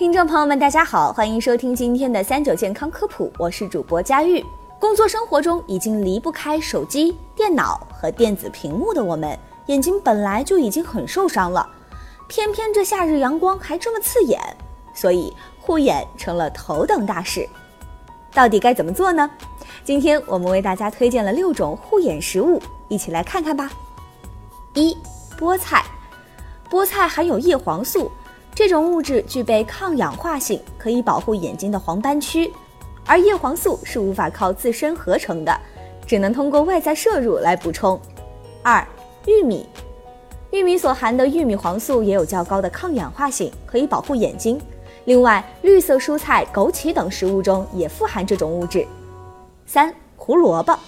听众朋友们，大家好，欢迎收听今天的三九健康科普，我是主播佳玉。工作生活中已经离不开手机、电脑和电子屏幕的我们，眼睛本来就已经很受伤了，偏偏这夏日阳光还这么刺眼，所以护眼成了头等大事。到底该怎么做呢？今天我们为大家推荐了六种护眼食物，一起来看看吧。一、菠菜，菠菜含有叶黄素，这种物质具备抗氧化性，可以保护眼睛的黄斑区。而叶黄素是无法靠自身合成的，只能通过外在摄入来补充。二、玉米，玉米所含的玉米黄素也有较高的抗氧化性，可以保护眼睛。另外，绿色蔬菜、枸杞等食物中也富含这种物质。三、胡萝卜，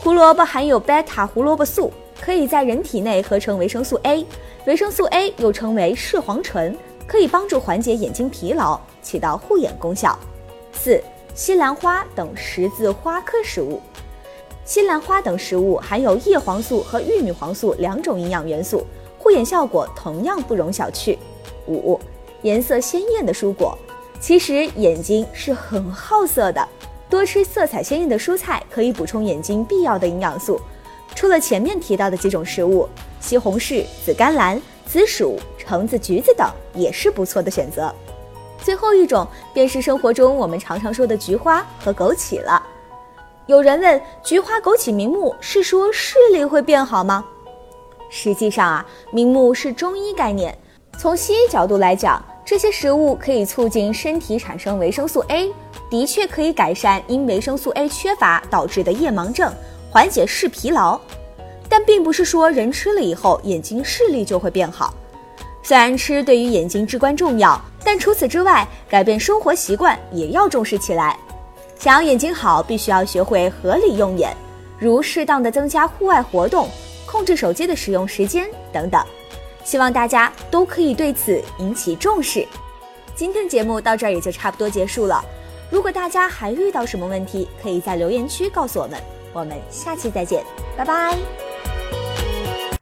胡萝卜含有贝塔胡萝卜素，可以在人体内合成维生素 A，维生素 A 又称为视黄醇，可以帮助缓解眼睛疲劳，起到护眼功效。四。西兰花等十字花科食物，西兰花等食物含有叶黄素和玉米黄素两种营养元素，护眼效果同样不容小觑。五、颜色鲜艳的蔬果，其实眼睛是很好色的，多吃色彩鲜艳的蔬菜可以补充眼睛必要的营养素。除了前面提到的几种食物，西红柿、紫甘蓝、紫薯、橙子、橘子等也是不错的选择。最后一种便是生活中我们常常说的菊花和枸杞了。有人问：菊花、枸杞明目是说视力会变好吗？实际上啊，明目是中医概念。从西医角度来讲，这些食物可以促进身体产生维生素 A，的确可以改善因维生素 A 缺乏导致的夜盲症，缓解视疲劳。但并不是说人吃了以后眼睛视力就会变好。虽然吃对于眼睛至关重要，但除此之外，改变生活习惯也要重视起来。想要眼睛好，必须要学会合理用眼，如适当的增加户外活动，控制手机的使用时间等等。希望大家都可以对此引起重视。今天的节目到这儿也就差不多结束了。如果大家还遇到什么问题，可以在留言区告诉我们。我们下期再见，拜拜。